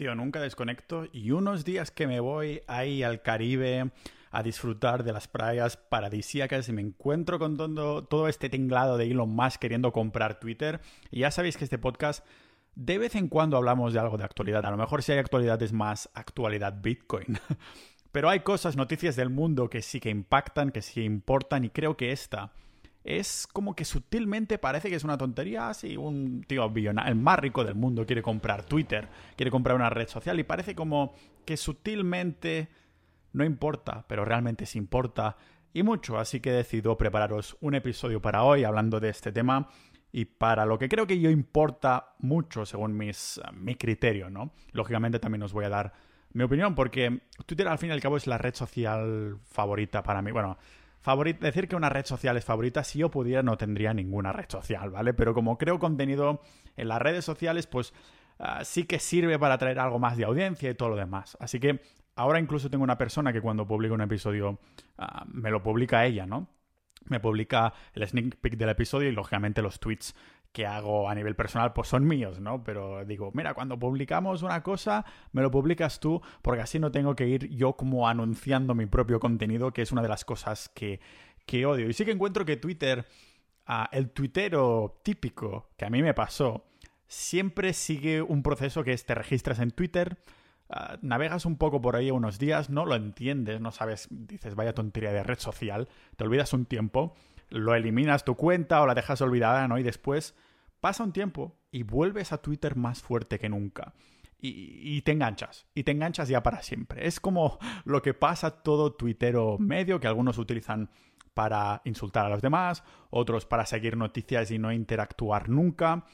Tío, nunca desconecto y unos días que me voy ahí al Caribe a disfrutar de las playas paradisíacas y me encuentro con todo, este tinglado de Elon Musk queriendo comprar Twitter. Y ya sabéis que este podcast de vez en cuando hablamos de algo de actualidad. A lo mejor si hay actualidad es más actualidad Bitcoin. Pero hay cosas, noticias del mundo que sí que impactan, que sí importan y creo que esta es como que sutilmente parece que es una tontería. Si un tío el más rico del mundo, quiere comprar Twitter, quiere comprar una red social y parece como que sutilmente no importa, pero realmente sí importa y mucho. Así que decido prepararos un episodio para hoy hablando de este tema y para lo que creo que yo importa mucho según mis, mi criterio, ¿no? Lógicamente también os voy a dar mi opinión porque Twitter al fin y al cabo es la red social favorita para mí. Bueno, decir que una red social es favorita, si yo pudiera no tendría ninguna red social, ¿vale? Pero como creo contenido en las redes sociales, pues ah, sí que sirve para traer algo más de audiencia y todo lo demás. Así que ahora incluso tengo una persona que cuando publica un episodio ah, me lo publica ella, ¿no? Me publica el sneak peek del episodio y lógicamente los tweets que hago a nivel personal pues son míos, ¿no? Pero digo, mira, cuando publicamos una cosa, me lo publicas tú, porque así no tengo que ir yo como anunciando mi propio contenido, que es una de las cosas que, que odio. Y sí que encuentro que Twitter, ah, el tuitero típico que a mí me pasó, siempre sigue un proceso que es te registras en Twitter, ah, navegas un poco por ahí unos días, no lo entiendes, no sabes, dices, vaya tontería de red social, te olvidas un tiempo lo eliminas tu cuenta o la dejas olvidada, ¿no? Y después pasa un tiempo y vuelves a Twitter más fuerte que nunca. Y, te enganchas, y te enganchas ya para siempre. Es como lo que pasa todo tuitero medio, que algunos utilizan para insultar a los demás, otros para seguir noticias y no interactuar nunca.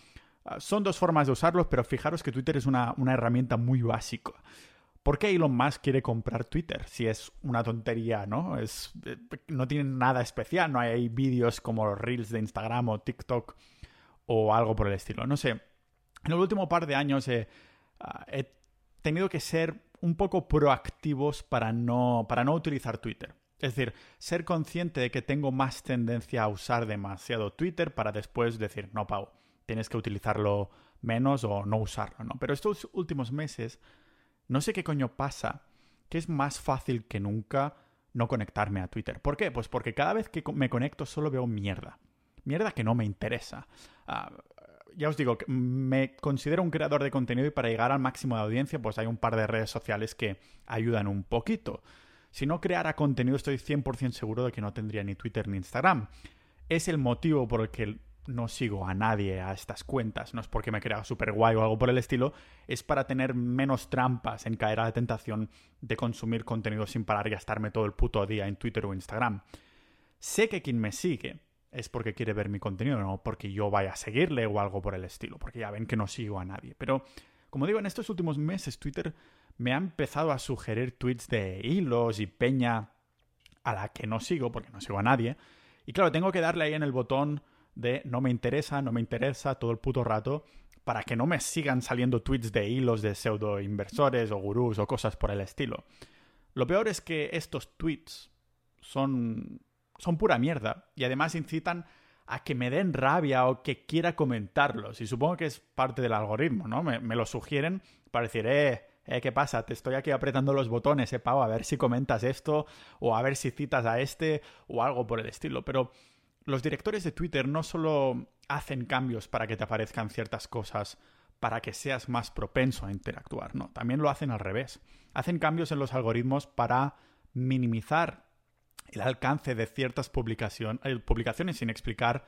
Ah, son dos formas de usarlos, pero fijaros que Twitter es una, una herramienta muy básica. ¿Por qué Elon Musk quiere comprar Twitter? Si es una tontería, ¿no? Es, eh, no tiene nada especial, no hay vídeos como Reels de Instagram o TikTok o algo por el estilo. No sé. En el último par de años ah, he tenido que ser un poco proactivos para no, para no utilizar Twitter. Es decir, ser consciente de que tengo más tendencia a usar demasiado Twitter para después decir, no, Pau, tienes que utilizarlo menos o no usarlo, ¿no? Pero estos últimos meses no sé qué coño pasa, que es más fácil que nunca no conectarme a Twitter. ¿Por qué? Pues porque cada vez que me conecto solo veo mierda. Mierda que no me interesa. Ah, ya os digo, me considero un creador de contenido y para llegar al máximo de audiencia, pues hay un par de redes sociales que ayudan un poquito. Si no creara contenido, estoy 100% seguro de que no tendría ni Twitter ni Instagram. Es el motivo por el que no sigo a nadie a estas cuentas, no es porque me crea súper guay o algo por el estilo, es para tener menos trampas en caer a la tentación de consumir contenido sin parar y gastarme todo el puto día en Twitter o Instagram. Sé que quien me sigue es porque quiere ver mi contenido, no porque yo vaya a seguirle o algo por el estilo, porque ya ven que no sigo a nadie. Pero, como digo, en estos últimos meses Twitter me ha empezado a sugerir tweets de hilos y peña a la que no sigo, porque no sigo a nadie. Y claro, tengo que darle ahí en el botón de no me interesa, no me interesa todo el puto rato para que no me sigan saliendo tweets de hilos de pseudo inversores o gurús o cosas por el estilo. Lo peor es que estos tweets son, son pura mierda y además incitan a que me den rabia o que quiera comentarlos. Y supongo que es parte del algoritmo, ¿no? Me, lo sugieren para decir, eh, eh, ¿qué pasa? Te estoy aquí apretando los botones, eh, Pau, a ver si comentas esto o a ver si citas a este o algo por el estilo. Pero los directores de Twitter no solo hacen cambios para que te aparezcan ciertas cosas para que seas más propenso a interactuar, no, también lo hacen al revés. Hacen cambios en los algoritmos para minimizar el alcance de ciertas eh, publicaciones sin explicar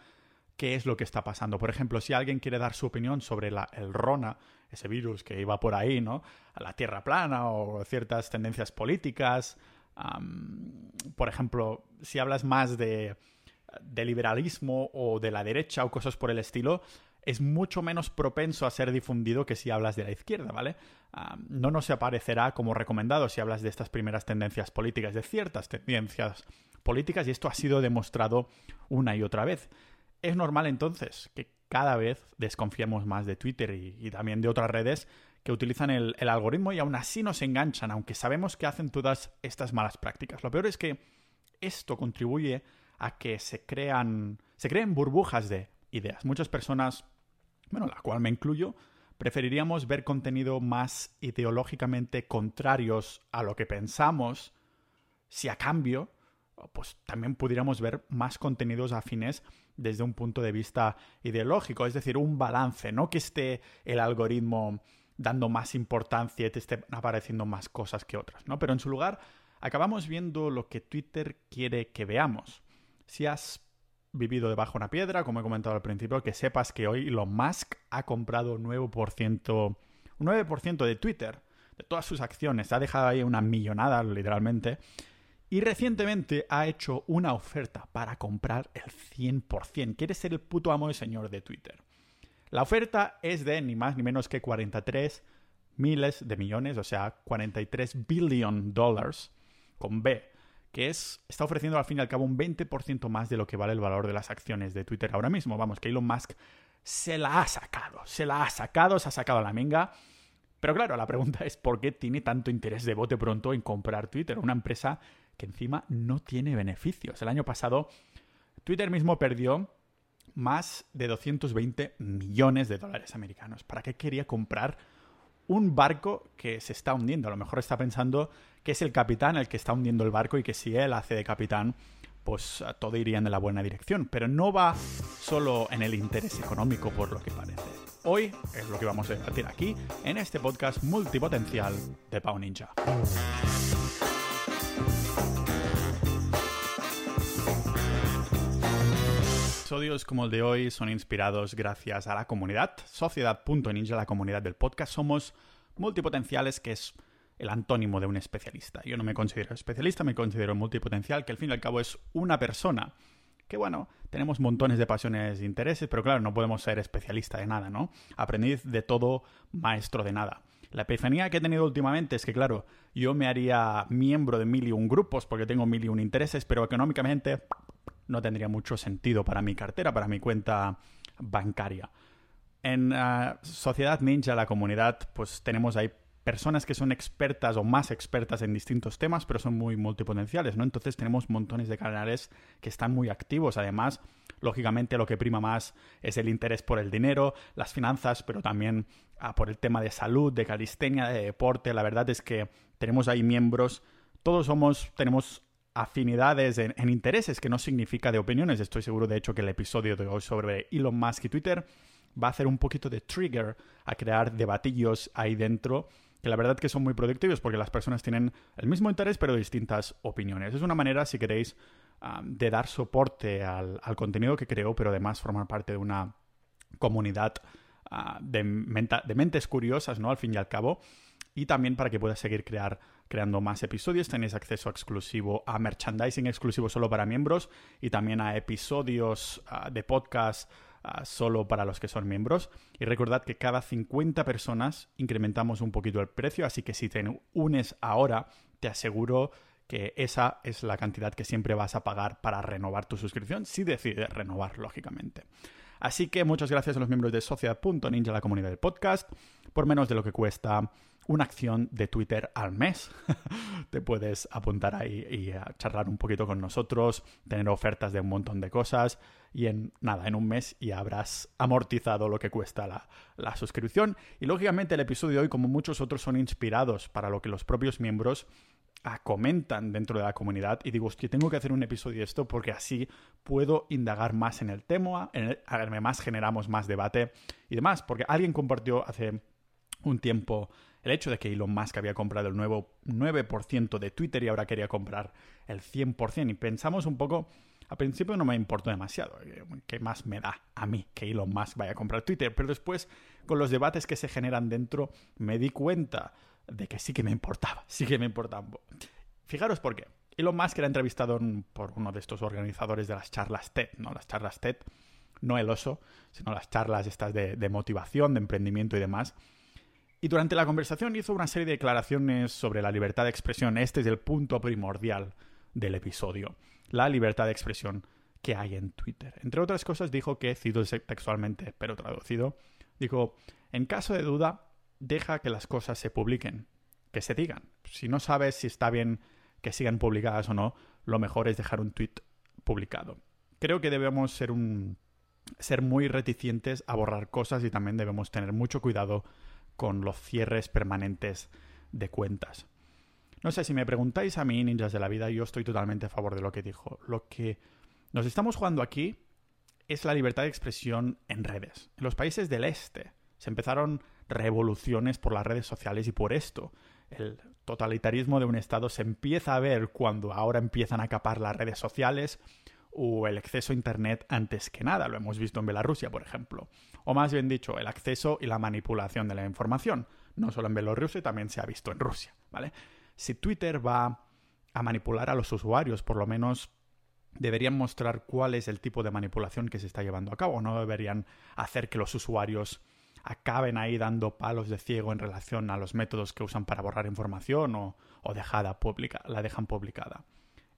qué es lo que está pasando. Por ejemplo, si alguien quiere dar su opinión sobre el Rona, ese virus que iba por ahí, ¿no? A la Tierra plana o ciertas tendencias políticas. por ejemplo, si hablas más de de liberalismo o de la derecha o cosas por el estilo, es mucho menos propenso a ser difundido que si hablas de la izquierda, ¿vale? No nos aparecerá como recomendado si hablas de estas primeras tendencias políticas, de ciertas tendencias políticas, y esto ha sido demostrado una y otra vez. Es normal entonces que cada vez desconfiemos más de Twitter y, también de otras redes que utilizan el, el algoritmo y aún así nos enganchan, aunque sabemos que hacen todas estas malas prácticas. Lo peor es que esto contribuye a que se crean, se creen burbujas de ideas. Muchas personas, bueno, la cual me incluyo, preferiríamos ver contenido más ideológicamente contrarios a lo que pensamos, si a cambio, pues también pudiéramos ver más contenidos afines desde un punto de vista ideológico, es decir, un balance, no que esté el algoritmo dando más importancia y te estén apareciendo más cosas que otras, ¿no? Pero en su lugar, acabamos viendo lo que Twitter quiere que veamos. Si has vivido debajo de una piedra, como he comentado al principio, que sepas que hoy Elon Musk ha comprado un 9%, un 9% de Twitter, de todas sus acciones, ha dejado ahí una millonada, literalmente, y recientemente ha hecho una oferta para comprar el 100%. Quiere ser el puto amo y señor de Twitter. La oferta es de ni más ni menos que 43 miles de millones, o sea, 43 billion dollars con B, que es, está ofreciendo al fin y al cabo un 20% más de lo que vale el valor de las acciones de Twitter ahora mismo. Vamos, que Elon Musk se la ha sacado, se la ha sacado, se ha sacado la minga. Pero claro, la pregunta es por qué tiene tanto interés de bote pronto en comprar Twitter, una empresa que encima no tiene beneficios. El año pasado Twitter mismo perdió más de 220 millones de dólares americanos. ¿Para qué quería comprar un barco que se está hundiendo? A lo mejor está pensando que es el capitán el que está hundiendo el barco y que si él hace de capitán, pues todo iría en la buena dirección. Pero no va solo en el interés económico por lo que parece. Hoy es lo que vamos a debatir aquí en este podcast multipotencial de Pau Ninja. episodios como el de hoy son inspirados gracias a la comunidad, Sociedad.ninja, la comunidad del podcast. Somos multipotenciales, que es el antónimo de un especialista. Yo no me considero especialista, me considero multipotencial, que al fin y al cabo es una persona. Que bueno, tenemos montones de pasiones e intereses, pero claro, no podemos ser especialista de nada, ¿no? Aprendiz de todo, maestro de nada. La epifanía que he tenido últimamente es que, claro, yo me haría miembro de mil y un grupos porque tengo mil y un intereses, pero económicamente no tendría mucho sentido para mi cartera, para mi cuenta bancaria. En ah, Sociedad Ninja, la comunidad, pues tenemos ahí personas que son expertas o más expertas en distintos temas, pero son muy multipotenciales, ¿no? Entonces tenemos montones de canales que están muy activos. Además, lógicamente lo que prima más es el interés por el dinero, las finanzas, pero también ah, por el tema de salud, de calistenia, de deporte. La verdad es que tenemos ahí miembros, todos somos, tenemos afinidades en, intereses, que no significa de opiniones. Estoy seguro, de hecho, que el episodio de hoy sobre Elon Musk y Twitter va a hacer un poquito de trigger a crear debatillos ahí dentro, que la verdad que son muy productivos porque las personas tienen el mismo interés pero distintas opiniones. Es una manera, si queréis, de dar soporte al, contenido que creo, pero además formar parte de una comunidad ah, de, de mentes curiosas, ¿no? Al fin y al cabo y también para que puedas seguir crear, creando más episodios. Tenéis acceso exclusivo a merchandising exclusivo solo para miembros y también a episodios ah, de podcast ah, solo para los que son miembros. Y recordad que cada 50 personas incrementamos un poquito el precio, así que si te unes ahora, te aseguro que esa es la cantidad que siempre vas a pagar para renovar tu suscripción, si decides renovar, lógicamente. Así que muchas gracias a los miembros de Sociedad.ninja, la comunidad del podcast, por menos de lo que cuesta una acción de Twitter al mes. Te puedes apuntar ahí y charlar un poquito con nosotros, tener ofertas de un montón de cosas y en nada, en un mes ya habrás amortizado lo que cuesta la, suscripción. Y lógicamente el episodio de hoy, como muchos otros, son inspirados para lo que los propios miembros ah, comentan dentro de la comunidad y digo, hostia, tengo que hacer un episodio de esto porque así puedo indagar más en el tema, en además generamos más debate y demás, porque alguien compartió hace un tiempo el hecho de que Elon Musk había comprado el nuevo 9% de Twitter y ahora quería comprar el 100%. Y pensamos un poco, al principio no me importó demasiado, eh, ¿qué más me da a mí que Elon Musk vaya a comprar Twitter? Pero después, con los debates que se generan dentro, me di cuenta de que sí que me importaba, sí que me importaba. Fijaros por qué. Elon Musk era entrevistado por uno de estos organizadores de las charlas TED, ¿no? Las charlas TED, no el oso, sino las charlas estas de motivación, de emprendimiento y demás y durante la conversación hizo una serie de declaraciones sobre la libertad de expresión. Este es el punto primordial del episodio. La libertad de expresión que hay en Twitter. Entre otras cosas dijo que, cito textualmente, pero traducido, dijo, en caso de duda, deja que las cosas se publiquen, que se digan. Si no sabes si está bien que sigan publicadas o no, lo mejor es dejar un tweet publicado. Creo que debemos ser un ser muy reticentes a borrar cosas y también debemos tener mucho cuidado con los cierres permanentes de cuentas. No sé, si me preguntáis a mí, ninjas de la vida, yo estoy totalmente a favor de lo que dijo. Lo que nos estamos jugando aquí es la libertad de expresión en redes. En los países del este se empezaron revoluciones por las redes sociales y por esto el totalitarismo de un Estado se empieza a ver cuando ahora empiezan a capar las redes sociales o el acceso a Internet antes que nada. Lo hemos visto en Bielorrusia, por ejemplo. O más bien dicho, el acceso y la manipulación de la información. No solo en Bielorrusia, también se ha visto en Rusia. ¿vale? Si Twitter va a manipular a los usuarios, por lo menos deberían mostrar cuál es el tipo de manipulación que se está llevando a cabo. No deberían hacer que los usuarios acaben ahí dando palos de ciego en relación a los métodos que usan para borrar información o, o dejada la dejan publicada.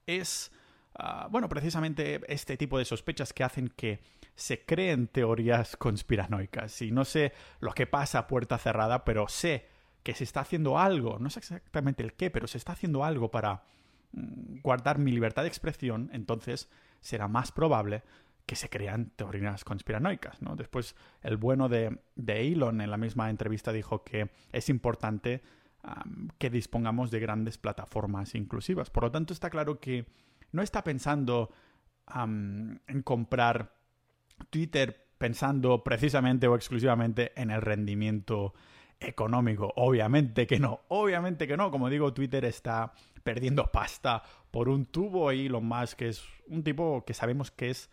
Es, ah, bueno, precisamente este tipo de sospechas que hacen que se creen teorías conspiranoicas. Y no sé lo que pasa a puerta cerrada, pero sé que se está haciendo algo, no sé exactamente el qué, pero se está haciendo algo para mm, guardar mi libertad de expresión, entonces será más probable que se crean teorías conspiranoicas. ¿no? Después, el bueno de, de, Elon en la misma entrevista dijo que es importante que dispongamos de grandes plataformas inclusivas. Por lo tanto, está claro que no está pensando en comprar Twitter pensando precisamente o exclusivamente en el rendimiento económico. Obviamente que no, obviamente que no. Como digo, Twitter está perdiendo pasta por un tubo y lo más que es un tipo que sabemos que es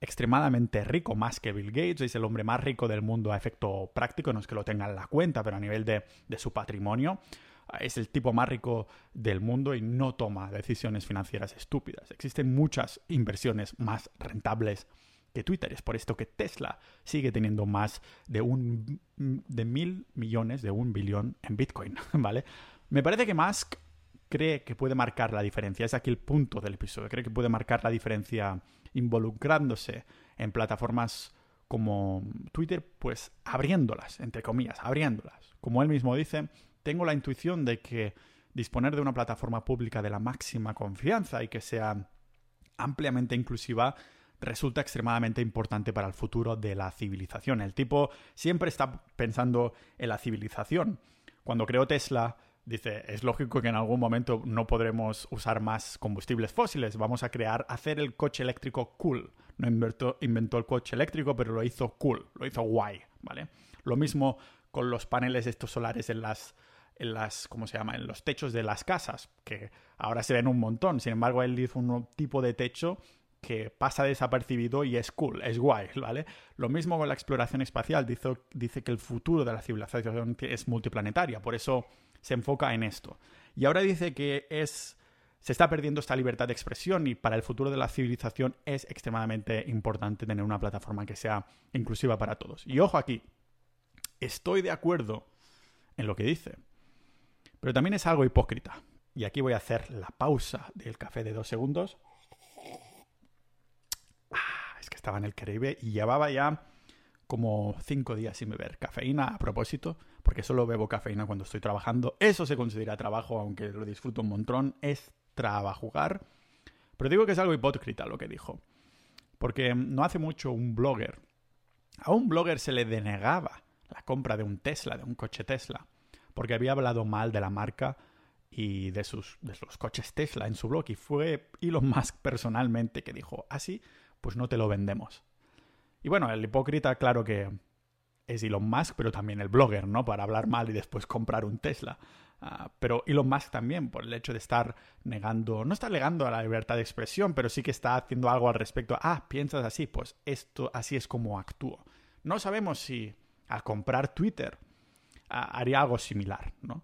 extremadamente rico, más que Bill Gates, es el hombre más rico del mundo a efecto práctico, no es que lo tenga en la cuenta, pero a nivel de, de su patrimonio, es el tipo más rico del mundo y no toma decisiones financieras estúpidas. Existen muchas inversiones más rentables que Twitter. Es por esto que Tesla sigue teniendo más de un de mil millones, de un billón en Bitcoin, ¿vale? Me parece que Musk cree que puede marcar la diferencia. Es aquí el punto del episodio. Cree que puede marcar la diferencia involucrándose en plataformas como Twitter, pues abriéndolas, entre comillas, abriéndolas. Como él mismo dice, tengo la intuición de que disponer de una plataforma pública de la máxima confianza y que sea ampliamente inclusiva resulta extremadamente importante para el futuro de la civilización. El tipo siempre está pensando en la civilización. Cuando creó Tesla, dice, es lógico que en algún momento no podremos usar más combustibles fósiles, vamos a crear, hacer el coche eléctrico cool. No inventó, inventó el coche eléctrico, pero lo hizo cool, lo hizo guay, ¿vale? Lo mismo con los paneles estos solares en las en las, ¿cómo se llama? En los techos de las casas, que ahora se ven un montón. Sin embargo, él hizo un tipo de techo que pasa desapercibido y es cool, es guay, ¿vale? Lo mismo con la exploración espacial, dice, dice que el futuro de la civilización es multiplanetaria, por eso se enfoca en esto. Y ahora dice que es se está perdiendo esta libertad de expresión y para el futuro de la civilización es extremadamente importante tener una plataforma que sea inclusiva para todos. Y ojo aquí, estoy de acuerdo en lo que dice, pero también es algo hipócrita. Y aquí voy a hacer la pausa del café de dos segundos es que estaba en el Caribe y llevaba ya como cinco días sin beber cafeína a propósito, porque solo bebo cafeína cuando estoy trabajando. Eso se considera trabajo, aunque lo disfruto un montón, es trabajugar. Pero digo que es algo hipócrita lo que dijo, porque no hace mucho un blogger, a un blogger se le denegaba la compra de un Tesla, de un coche Tesla, porque había hablado mal de la marca y de sus, de coches Tesla en su blog, y fue Elon Musk personalmente que dijo, así, ah, pues no te lo vendemos. Y bueno, el hipócrita, claro que es Elon Musk, pero también el blogger, ¿no? Para hablar mal y después comprar un Tesla. Ah, pero Elon Musk también, por el hecho de estar negando, no está negando a la libertad de expresión, pero sí que está haciendo algo al respecto. Ah, piensas así, pues esto así es como actúo. No sabemos si al comprar Twitter ah, haría algo similar, ¿no?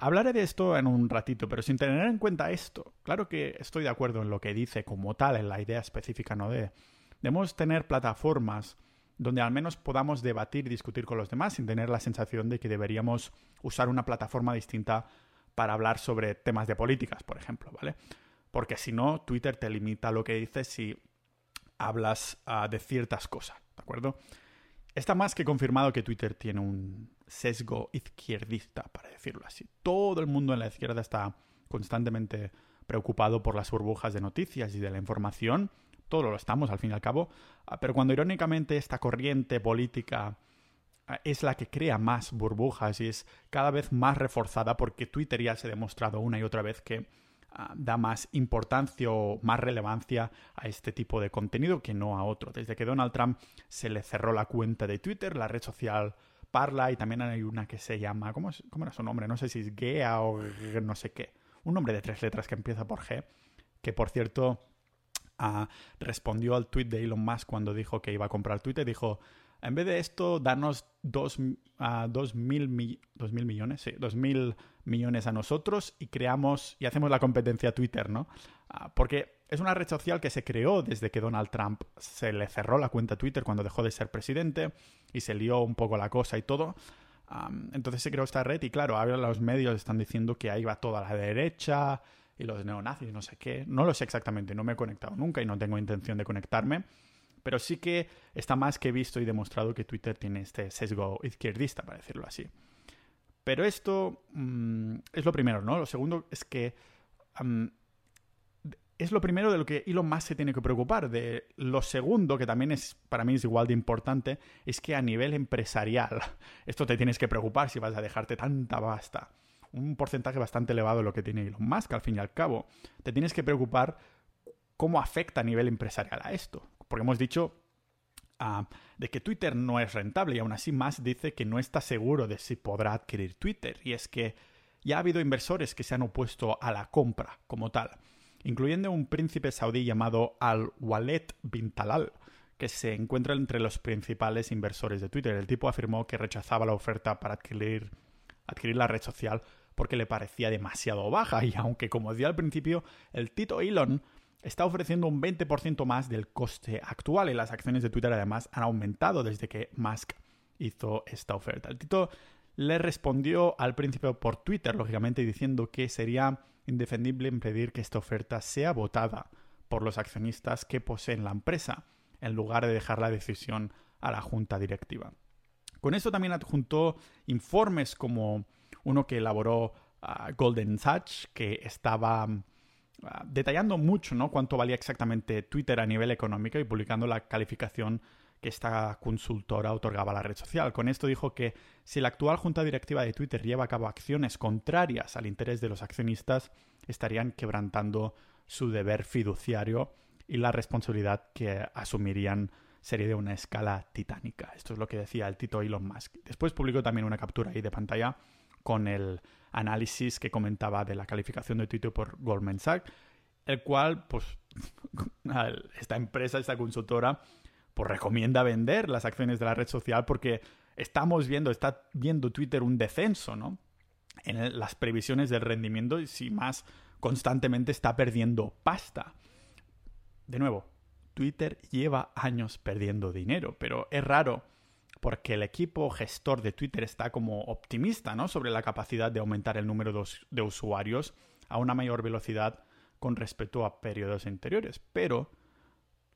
Hablaré de esto en un ratito, pero sin tener en cuenta esto, claro que estoy de acuerdo en lo que dice como tal, en la idea específica, ¿no? De, debemos tener plataformas donde al menos podamos debatir y discutir con los demás sin tener la sensación de que deberíamos usar una plataforma distinta para hablar sobre temas de políticas, por ejemplo, ¿vale? Porque si no, Twitter te limita lo que dices si hablas ah, de ciertas cosas, ¿de acuerdo? Está más que confirmado que Twitter tiene un sesgo izquierdista, para decirlo así. Todo el mundo en la izquierda está constantemente preocupado por las burbujas de noticias y de la información, todos lo estamos al fin y al cabo, ah, pero cuando irónicamente esta corriente política ah, es la que crea más burbujas y es cada vez más reforzada porque Twitter ya se ha demostrado una y otra vez que ah, da más importancia o más relevancia a este tipo de contenido que no a otro. Desde que Donald Trump se le cerró la cuenta de Twitter, la red social Parla y también hay una que se llama, ¿cómo, cómo era su nombre? No sé si es Gea o no sé qué. Un nombre de tres letras que empieza por G, que por cierto respondió al tweet de Elon Musk cuando dijo que iba a comprar Twitter. Dijo, en vez de esto, danos dos, dos, mil, dos mil millones, dos mil millones a nosotros y creamos y hacemos la competencia a Twitter, ¿no? Ah, porque es una red social que se creó desde que Donald Trump se le cerró la cuenta Twitter cuando dejó de ser presidente y se lió un poco la cosa y todo. entonces se creó esta red y claro, ahora los medios están diciendo que ahí va toda la derecha, y los neonazis, no sé qué. No lo sé exactamente, no me he conectado nunca y no tengo intención de conectarme. Pero sí que está más que visto y demostrado que Twitter tiene este sesgo izquierdista, para decirlo así. Pero esto mm, es lo primero, ¿no? Lo segundo es que es lo primero de lo que Elon Musk se tiene que preocupar. De lo segundo, que también es para mí es igual de importante, es que a nivel empresarial, esto te tienes que preocupar si vas a dejarte tanta basta un porcentaje bastante elevado de lo que tiene Elon Musk, al fin y al cabo. Te tienes que preocupar cómo afecta a nivel empresarial a esto. Porque hemos dicho ah, de que Twitter no es rentable y aún así Musk dice que no está seguro de si podrá adquirir Twitter. Y es que ya ha habido inversores que se han opuesto a la compra como tal, incluyendo un príncipe saudí llamado Al-Walid bin Talal, que se encuentra entre los principales inversores de Twitter. El tipo afirmó que rechazaba la oferta para adquirir, adquirir la red social porque le parecía demasiado baja y aunque como decía al principio, el Tito Elon está ofreciendo un 20% más del coste actual y las acciones de Twitter además han aumentado desde que Musk hizo esta oferta. El Tito le respondió al principio por Twitter, lógicamente, diciendo que sería indefendible impedir que esta oferta sea votada por los accionistas que poseen la empresa, en lugar de dejar la decisión a la junta directiva. Con esto también adjuntó informes como uno que elaboró ah, Golden Sachs, que estaba ah, detallando mucho ¿no? cuánto valía exactamente Twitter a nivel económico y publicando la calificación que esta consultora otorgaba a la red social. Con esto dijo que si la actual junta directiva de Twitter lleva a cabo acciones contrarias al interés de los accionistas, estarían quebrantando su deber fiduciario y la responsabilidad que asumirían sería de una escala titánica. Esto es lo que decía el Tito Elon Musk. Después publicó también una captura ahí de pantalla con el análisis que comentaba de la calificación de Twitter por Goldman Sachs, el cual, pues, esta empresa, esta consultora, pues recomienda vender las acciones de la red social porque estamos viendo, está viendo Twitter un descenso, ¿no? En las previsiones del rendimiento y si más constantemente está perdiendo pasta. De nuevo, Twitter lleva años perdiendo dinero, pero es raro porque el equipo gestor de Twitter está como optimista ¿no? sobre la capacidad de aumentar el número de usuarios a una mayor velocidad con respecto a periodos anteriores. Pero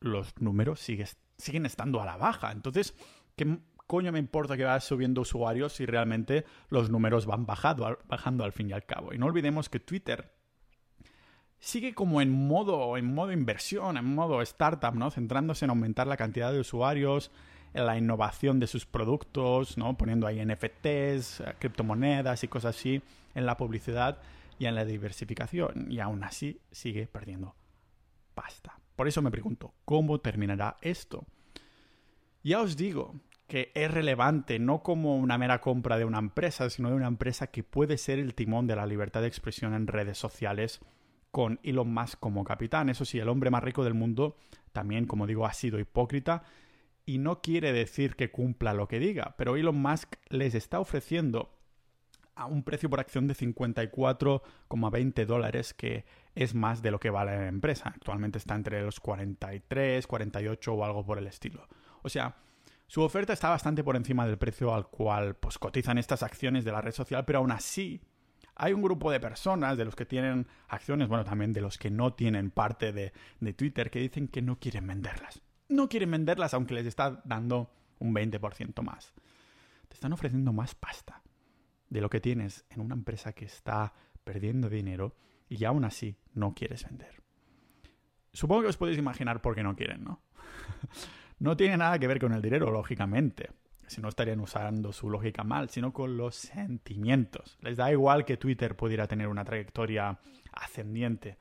los números siguen estando a la baja. Entonces, ¿qué coño me importa que vaya subiendo usuarios si realmente los números van bajando, bajando al fin y al cabo? Y no olvidemos que Twitter sigue como en modo, en modo inversión, en modo startup, ¿no? Centrándose en aumentar la cantidad de usuarios, en la innovación de sus productos, ¿no? poniendo ahí NFTs, eh, criptomonedas y cosas así, en la publicidad y en la diversificación. Y aún así sigue perdiendo pasta. Por eso me pregunto, ¿cómo terminará esto? Ya os digo que es relevante no como una mera compra de una empresa, sino de una empresa que puede ser el timón de la libertad de expresión en redes sociales con Elon Musk como capitán. Eso sí, el hombre más rico del mundo también, como digo, ha sido hipócrita y no quiere decir que cumpla lo que diga, pero Elon Musk les está ofreciendo a un precio por acción de 54,20 dólares, que es más de lo que vale la empresa. Actualmente está entre los 43, 48 o algo por el estilo. O sea, su oferta está bastante por encima del precio al cual pues, cotizan estas acciones de la red social, pero aún así hay un grupo de personas, de los que tienen acciones, bueno, también de los que no tienen parte de, de Twitter, que dicen que no quieren venderlas no quieren venderlas aunque les está dando un 20% más. Te están ofreciendo más pasta de lo que tienes en una empresa que está perdiendo dinero y aún así no quieres vender. Supongo que os podéis imaginar por qué no quieren, ¿no? no tiene nada que ver con el dinero, lógicamente. Si no estarían usando su lógica mal, sino con los sentimientos. Les da igual que Twitter pudiera tener una trayectoria ascendiente,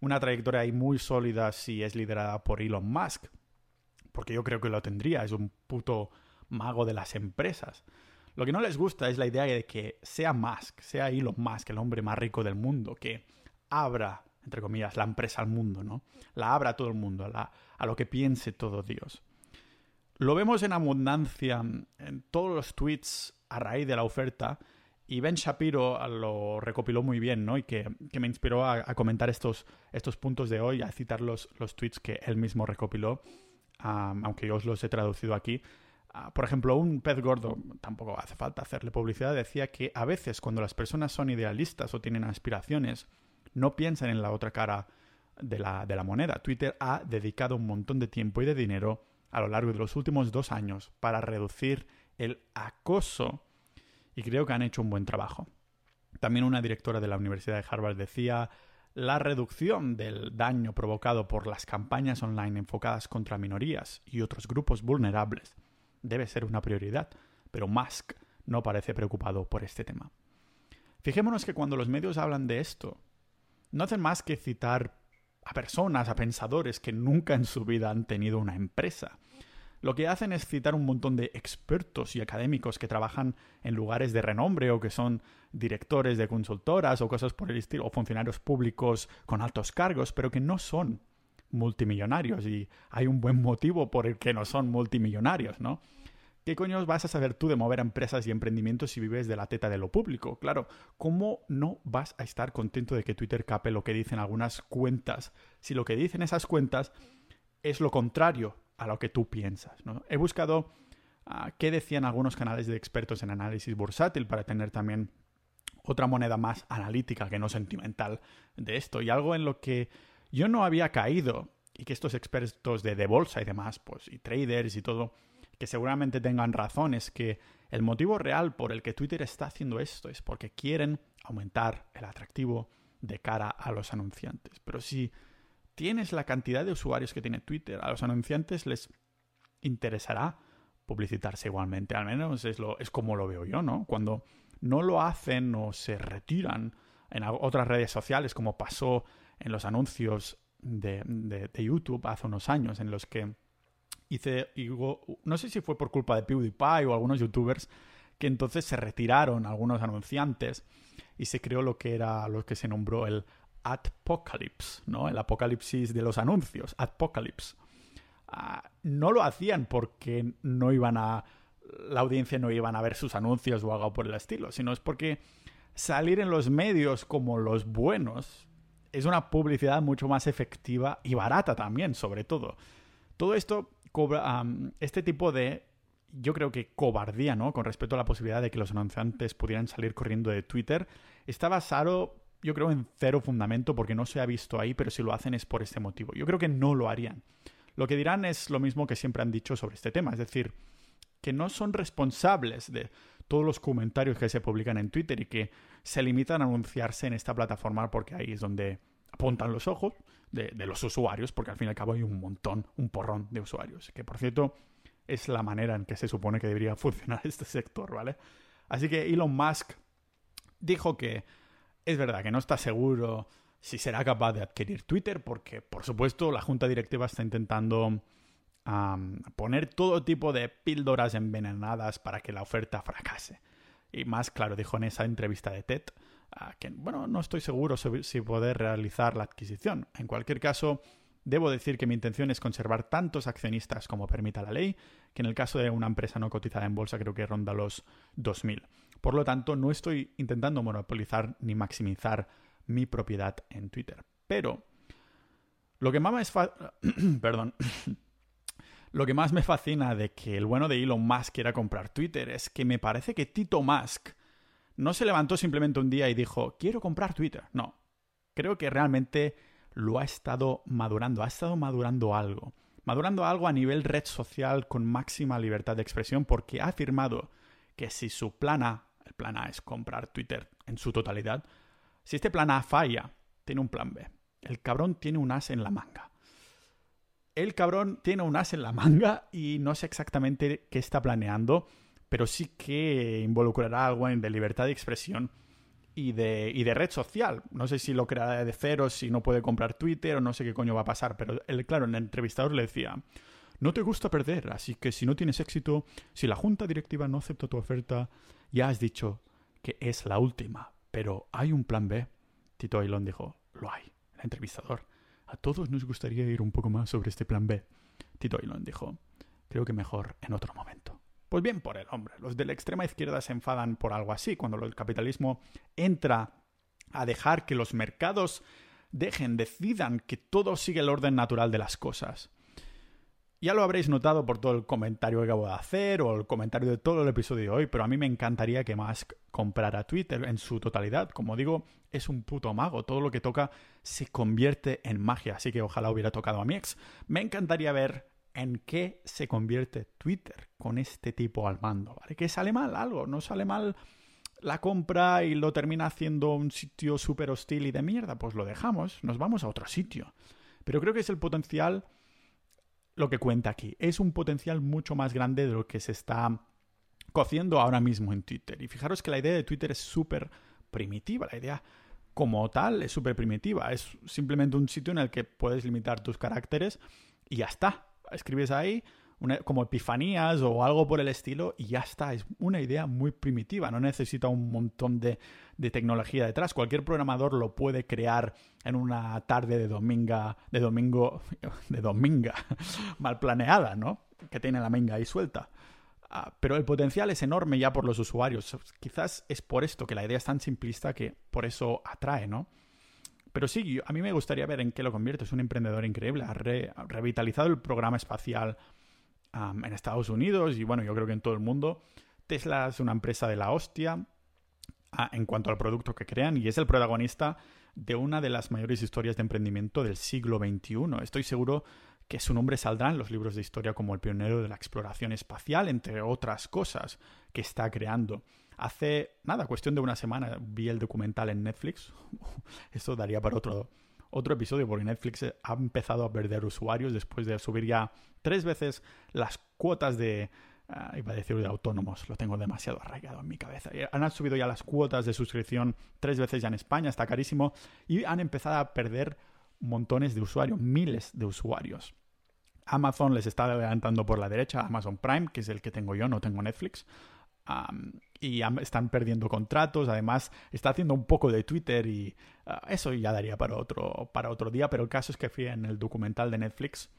una trayectoria ahí muy sólida si es liderada por Elon Musk, porque yo creo que lo tendría, es un puto mago de las empresas. Lo que no les gusta es la idea de que sea Musk, sea Elon Musk, el hombre más rico del mundo, que abra entre comillas, la empresa al mundo, ¿no? La abra a todo el mundo, a, a lo que piense todo Dios. Lo vemos en abundancia en todos los tweets a raíz de la oferta y Ben Shapiro lo recopiló muy bien, ¿no? Y que, me inspiró a, comentar estos, estos puntos de hoy, a citar los, los tweets que él mismo recopiló, aunque yo os los he traducido aquí. Ah, por ejemplo, un pez gordo, tampoco hace falta hacerle publicidad, decía que a veces cuando las personas son idealistas o tienen aspiraciones, no piensan en la otra cara de la, de la moneda. Twitter ha dedicado un montón de tiempo y de dinero a lo largo de los últimos dos años para reducir el acoso y creo que han hecho un buen trabajo. También una directora de la Universidad de Harvard decía la reducción del daño provocado por las campañas online enfocadas contra minorías y otros grupos vulnerables debe ser una prioridad, pero Musk no parece preocupado por este tema. Fijémonos que cuando los medios hablan de esto, no hacen más que citar a personas, a pensadores que nunca en su vida han tenido una empresa. Lo que hacen es citar un montón de expertos y académicos que trabajan en lugares de renombre o que son directores de consultoras o cosas por el estilo, o funcionarios públicos con altos cargos, pero que no son multimillonarios y hay un buen motivo por el que no son multimillonarios, ¿no? ¿Qué coño vas a saber tú de mover empresas y emprendimientos si vives de la teta de lo público? Claro, ¿cómo no vas a estar contento de que Twitter cape lo que dicen algunas cuentas si lo que dicen esas cuentas es lo contrario a lo que tú piensas? He buscado ah, qué decían algunos canales de expertos en análisis bursátil para tener también otra moneda más analítica que no sentimental de esto y algo en lo que yo no había caído y que estos expertos de, de bolsa y demás, pues y traders y todo, que seguramente tengan razón, es que el motivo real por el que Twitter está haciendo esto es porque quieren aumentar el atractivo de cara a los anunciantes. Pero si tienes la cantidad de usuarios que tiene Twitter, a los anunciantes les interesará publicitarse igualmente. Al menos es, lo, es como lo veo yo, ¿no? Cuando no lo hacen o se retiran en otras redes sociales, como pasó en los anuncios de, de YouTube hace unos años, en los que hice, no sé si fue por culpa de PewDiePie o algunos youtubers, que entonces se retiraron algunos anunciantes y se creó lo que era lo que se nombró el Adpocalypse, ¿no? El apocalipsis de los anuncios, Adpocalypse. Ah, no lo hacían porque no iban a la audiencia no iban a ver sus anuncios o algo por el estilo, sino es porque salir en los medios como los buenos es una publicidad mucho más efectiva y barata también, sobre todo. Todo esto este tipo de, yo creo que cobardía, ¿no? Con respecto a la posibilidad de que los anunciantes pudieran salir corriendo de Twitter, está basado, yo creo, en cero fundamento porque no se ha visto ahí, pero si lo hacen es por este motivo. Yo creo que no lo harían. Lo que dirán es lo mismo que siempre han dicho sobre este tema, es decir, que no son responsables de todos los comentarios que se publican en Twitter y que se limitan a anunciarse en esta plataforma porque ahí es donde apuntan los ojos de, los usuarios, porque al fin y al cabo hay un montón, un porrón de usuarios. Que por cierto, es la manera en que se supone que debería funcionar este sector, ¿vale? Así que Elon Musk dijo que es verdad que no está seguro si será capaz de adquirir Twitter, porque por supuesto la junta directiva está intentando poner todo tipo de píldoras envenenadas para que la oferta fracase. Y más claro, dijo en esa entrevista de TED que, bueno, no estoy seguro si poder realizar la adquisición. En cualquier caso, debo decir que mi intención es conservar tantos accionistas como permita la ley, que en el caso de una empresa no cotizada en bolsa creo que ronda los 2.000. Por lo tanto, no estoy intentando monopolizar ni maximizar mi propiedad en Twitter. Pero lo que más me. Lo que más me fascina de que el bueno de Elon Musk quiera comprar Twitter es que me parece que Tito Musk no se levantó simplemente un día y dijo, quiero comprar Twitter. No, creo que realmente lo ha estado madurando, ha estado madurando algo. Madurando algo a nivel red social con máxima libertad de expresión porque ha afirmado que si su plan A, el plan A es comprar Twitter en su totalidad, si este plan A falla, tiene un plan B. El cabrón tiene un as en la manga. el cabrón tiene un as en la manga y no sé exactamente qué está planeando, pero sí que involucrará algo en de libertad de expresión y de, y de red social. No sé si lo creará de cero, si no puede comprar Twitter o no sé qué coño va a pasar, pero él, claro, en el entrevistador le decía, no te gusta perder, así que si no tienes éxito, si la junta directiva no acepta tu oferta, ya has dicho que es la última, pero hay un plan B. Tito Ailón dijo, lo hay, el entrevistador. A todos nos gustaría ir un poco más sobre este plan B. Tito Ailón dijo, creo que mejor en otro momento. Pues bien por el hombre. Los de la extrema izquierda se enfadan por algo así, cuando el capitalismo entra a dejar que los mercados dejen, decidan que todo sigue el orden natural de las cosas. Ya lo habréis notado por todo el comentario que acabo de hacer o el comentario de todo el episodio de hoy, pero a mí me encantaría que Musk comprara Twitter en su totalidad. Como digo, es un puto mago. Todo lo que toca se convierte en magia, así que ojalá hubiera tocado a mi ex. Me encantaría ver en qué se convierte Twitter con este tipo al mando, ¿vale? Que sale mal algo, no sale mal la compra y lo termina haciendo un sitio súper hostil y de mierda, pues lo dejamos, nos vamos a otro sitio. Pero creo que es el potencial lo que cuenta aquí. Es un potencial mucho más grande de lo que se está cociendo ahora mismo en Twitter. Y fijaros que la idea de Twitter es súper primitiva, la idea como tal es súper primitiva. Es simplemente un sitio en el que puedes limitar tus caracteres y ya está escribes ahí como epifanías o algo por el estilo y ya está. Es una idea muy primitiva, no necesita un montón de, de, tecnología detrás. Cualquier programador lo puede crear en una tarde de domingo, de domingo, de dominga, mal planeada, ¿no? Que tiene la menga ahí suelta. Ah, pero el potencial es enorme ya por los usuarios. Quizás es por esto que la idea es tan simplista que por eso atrae, ¿no? Pero sí, a mí me gustaría ver en qué lo convierte. Es un emprendedor increíble. Ha, revitalizado el programa espacial en Estados Unidos y bueno, yo creo que en todo el mundo. Tesla es una empresa de la hostia en cuanto al producto que crean y es el protagonista de una de las mayores historias de emprendimiento del siglo XXI. Estoy seguro que su nombre saldrá en los libros de historia como el pionero de la exploración espacial, entre otras cosas que está creando. Hace nada, cuestión de una semana, vi el documental en Netflix. Esto daría para otro, otro episodio, porque Netflix ha empezado a perder usuarios después de subir ya tres veces las cuotas de. Uh, iba a decir de autónomos, lo tengo demasiado arraigado en mi cabeza. Han subido ya las cuotas de suscripción tres veces ya en España, está carísimo, y han empezado a perder montones de usuarios, miles de usuarios. Amazon les está adelantando por la derecha, Amazon Prime, que es el que tengo yo, no tengo Netflix y están perdiendo contratos. Además, está haciendo un poco de Twitter y ah, eso ya daría para otro, para otro día. Pero el caso es que fui en el documental de Netflix.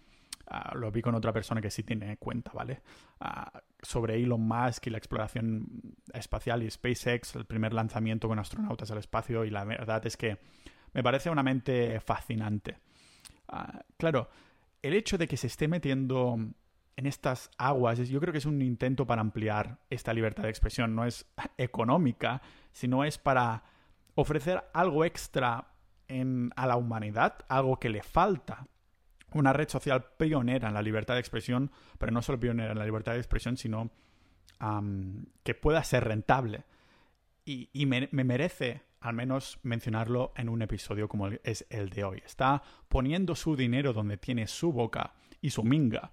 Ah, lo vi con otra persona que sí tiene cuenta, ¿vale? Ah, sobre Elon Musk y la exploración espacial y SpaceX, el primer lanzamiento con astronautas al espacio. Y la verdad es que me parece una mente fascinante. claro, el hecho de que se esté metiendo en estas aguas, yo creo que es un intento para ampliar esta libertad de expresión. No es económica, sino es para ofrecer algo extra a la humanidad, algo que le falta. Una red social pionera en la libertad de expresión, pero no solo pionera en la libertad de expresión, sino que pueda ser rentable. Y, me, me merece al menos mencionarlo en un episodio como es el de hoy. Está poniendo su dinero donde tiene su boca y su minga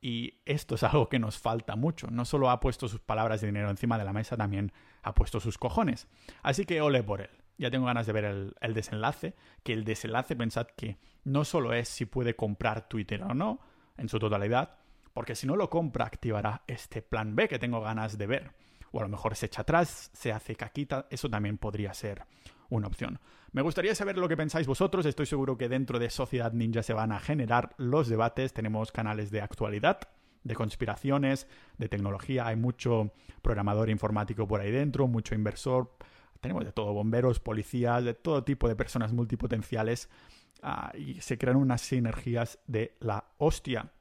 y esto es algo que nos falta mucho. No solo ha puesto sus palabras de dinero encima de la mesa, también ha puesto sus cojones. Así que ole por él. Ya tengo ganas de ver el, desenlace. Que el desenlace, pensad que no solo es si puede comprar Twitter o no, en su totalidad, porque si no lo compra, activará este plan B que tengo ganas de ver. O a lo mejor se echa atrás, se hace caquita, eso también podría ser una opción. Me gustaría saber lo que pensáis vosotros. Estoy seguro que dentro de Sociedad Ninja se van a generar los debates. Tenemos canales de actualidad, de conspiraciones, de tecnología. Hay mucho programador informático por ahí dentro, mucho inversor. Tenemos de todo, bomberos, policías, de todo tipo de personas multipotenciales. Ah, y se crean unas sinergias de la hostia.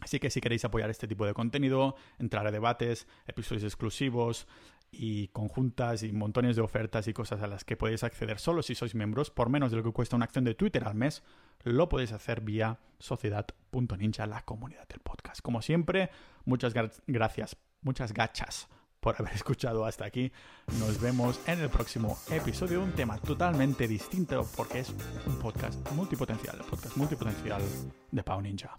Así que si queréis apoyar este tipo de contenido, entrar a debates, episodios exclusivos, y conjuntas y montones de ofertas y cosas a las que podéis acceder solo si sois miembros por menos de lo que cuesta una acción de Twitter al mes, lo podéis hacer vía sociedad.ninja, la comunidad del podcast. Como siempre, muchas gracias, muchas gachas por haber escuchado hasta aquí. Nos vemos en el próximo episodio, un tema totalmente distinto porque es un podcast multipotencial, el podcast multipotencial de Pau Ninja.